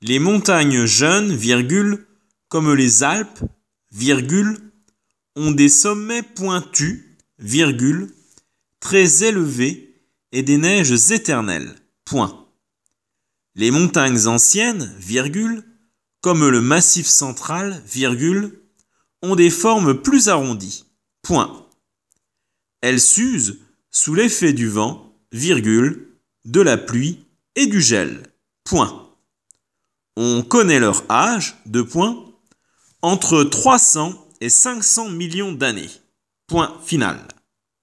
Les montagnes jeunes, virgule, comme les Alpes, virgule, ont des sommets pointus, virgule, très élevés et des neiges éternelles. Point. Les montagnes anciennes, virgule, comme le massif central, virgule, ont des formes plus arrondies. Point. Elles s'usent sous l'effet du vent, virgule, de la pluie et du gel. Point. On connaît leur âge, de points, entre 300 et 500 millions d'années. Point final.